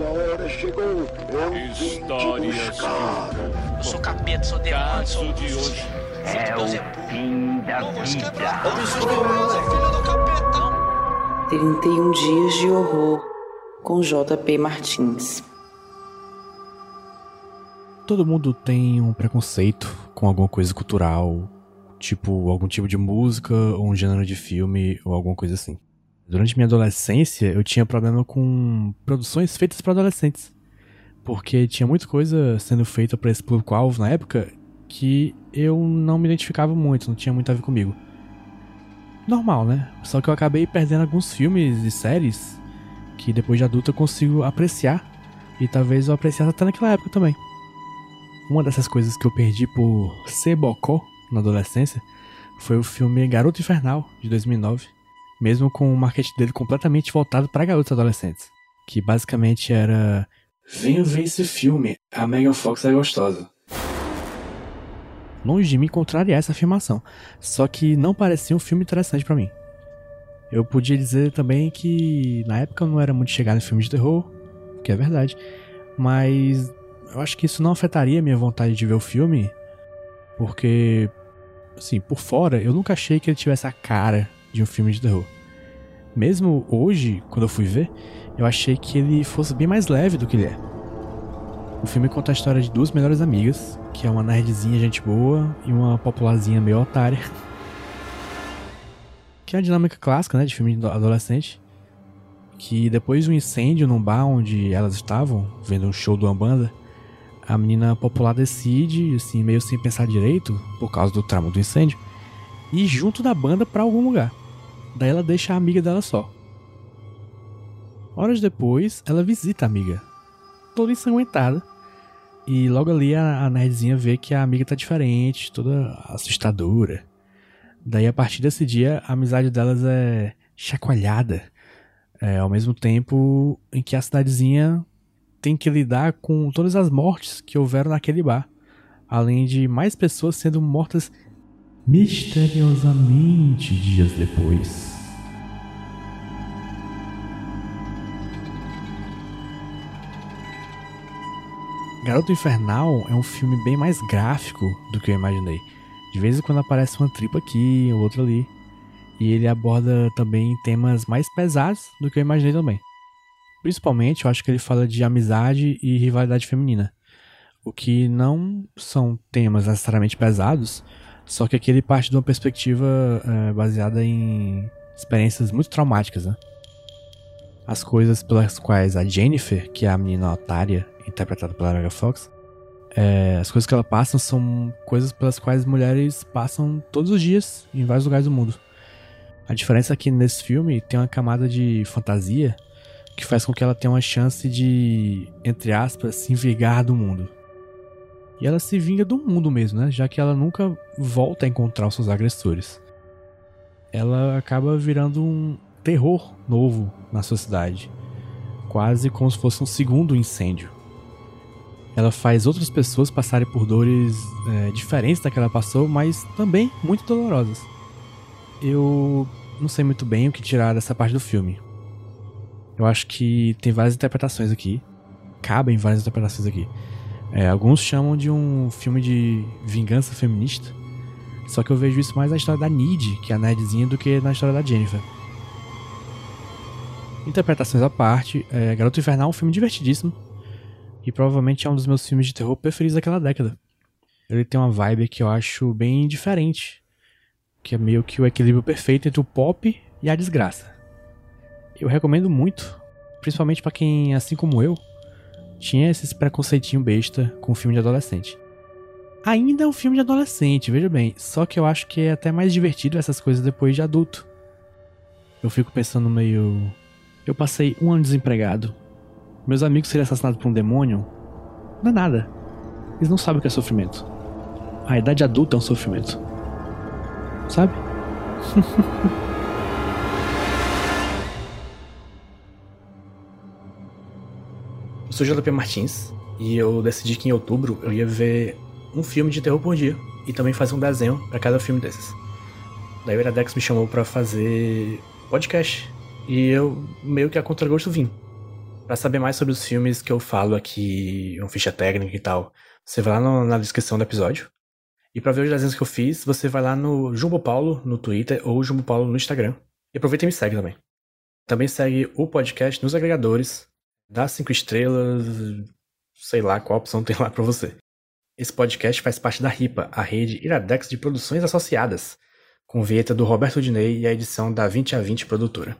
Sua hora chegou. Eu vim te buscar. Eu sou capeta, sou demônio, sou de hoje. É o fim da vida. 31 dias de horror com JP Martins. Todo mundo tem um preconceito com alguma coisa cultural, tipo algum tipo de música ou um gênero de filme ou alguma coisa assim. Durante minha adolescência, eu tinha problema com produções feitas para adolescentes. Porque tinha muita coisa sendo feita para esse público-alvo na época que eu não me identificava muito, não tinha muito a ver comigo. Normal, né? Só que eu acabei perdendo alguns filmes e séries que depois de adulto eu consigo apreciar. E talvez eu apreciasse até naquela época também. Uma dessas coisas que eu perdi por ser bocó na adolescência foi o filme Garoto Infernal, de 2009. Mesmo com o marketing dele completamente voltado para garotos adolescentes. Que basicamente era... Venha ver esse filme, a Megan Fox é gostosa. Longe de me contrariar essa afirmação, só que não parecia um filme interessante para mim. Eu podia dizer também que na época eu não era muito chegado em filmes de terror, que é verdade, mas eu acho que isso não afetaria minha vontade de ver o filme, porque, assim, por fora eu nunca achei que ele tivesse a cara de um filme de terror. Mesmo hoje, quando eu fui ver, eu achei que ele fosse bem mais leve do que ele é. O filme conta a história de duas melhores amigas, que é uma nerdzinha gente boa e uma popularzinha meio otária. Que é a dinâmica clássica, né, de filme adolescente. Que depois de um incêndio num bar onde elas estavam, vendo um show de uma banda, a menina popular decide, assim, meio sem pensar direito, por causa do tramo do incêndio, ir junto da banda para algum lugar. Daí ela deixa a amiga dela só. Horas depois, ela visita a amiga, toda ensanguentada. E logo ali a, a nerdzinha vê que a amiga tá diferente, toda assustadora. Daí a partir desse dia, a amizade delas é chacoalhada. É, ao mesmo tempo em que a cidadezinha tem que lidar com todas as mortes que houveram naquele bar, além de mais pessoas sendo mortas misteriosamente dias depois. Garoto Infernal é um filme bem mais gráfico do que eu imaginei. De vez em quando aparece uma tripa aqui, outra ali. E ele aborda também temas mais pesados do que eu imaginei também. Principalmente, eu acho que ele fala de amizade e rivalidade feminina. O que não são temas necessariamente pesados, só que aqui ele parte de uma perspectiva é, baseada em experiências muito traumáticas, né? As coisas pelas quais a Jennifer, que é a menina otária, interpretada pela Megan Fox, é, as coisas que ela passa são coisas pelas quais mulheres passam todos os dias em vários lugares do mundo. A diferença é que nesse filme tem uma camada de fantasia que faz com que ela tenha uma chance de, entre aspas, se vingar do mundo. E ela se vinga do mundo mesmo, né? Já que ela nunca volta a encontrar os seus agressores. Ela acaba virando um terror novo na sociedade. Quase como se fosse um segundo incêndio. Ela faz outras pessoas passarem por dores é, diferentes da que ela passou, mas também muito dolorosas. Eu não sei muito bem o que tirar dessa parte do filme. Eu acho que tem várias interpretações aqui. Cabem várias interpretações aqui. É, alguns chamam de um filme de vingança feminista. Só que eu vejo isso mais na história da Nid, que é a nerdzinha, do que na história da Jennifer. Interpretações à parte, é, Garoto Infernal é um filme divertidíssimo. E provavelmente é um dos meus filmes de terror preferidos daquela década. Ele tem uma vibe que eu acho bem diferente. Que é meio que o equilíbrio perfeito entre o pop e a desgraça. Eu recomendo muito, principalmente para quem, assim como eu, tinha esse preconceitinho besta com filme de adolescente. Ainda é um filme de adolescente, veja bem, só que eu acho que é até mais divertido essas coisas depois de adulto. Eu fico pensando meio. Eu passei um ano desempregado meus amigos serem assassinados por um demônio não é nada. Eles não sabem o que é sofrimento. A idade adulta é um sofrimento. Sabe? sou JP Martins e eu decidi que em outubro eu ia ver um filme de terror por dia e também fazer um desenho para cada filme desses. Daí o Iradex me chamou para fazer podcast e eu meio que a contragosto vim. Para saber mais sobre os filmes que eu falo aqui, uma ficha técnica e tal, você vai lá no, na descrição do episódio. E para ver os desenhos que eu fiz, você vai lá no Jumbo Paulo no Twitter ou Jumbo Paulo no Instagram. E aproveita e me segue também. Também segue o podcast nos agregadores, dá cinco estrelas, sei lá qual opção tem lá para você. Esse podcast faz parte da RIPA, a rede Iradex de produções associadas, com vinheta do Roberto Dinei e a edição da 20 a 20 produtora.